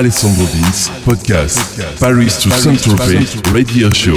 Alessandro Vince, podcast, Paris to Saint-Tropez, radio show.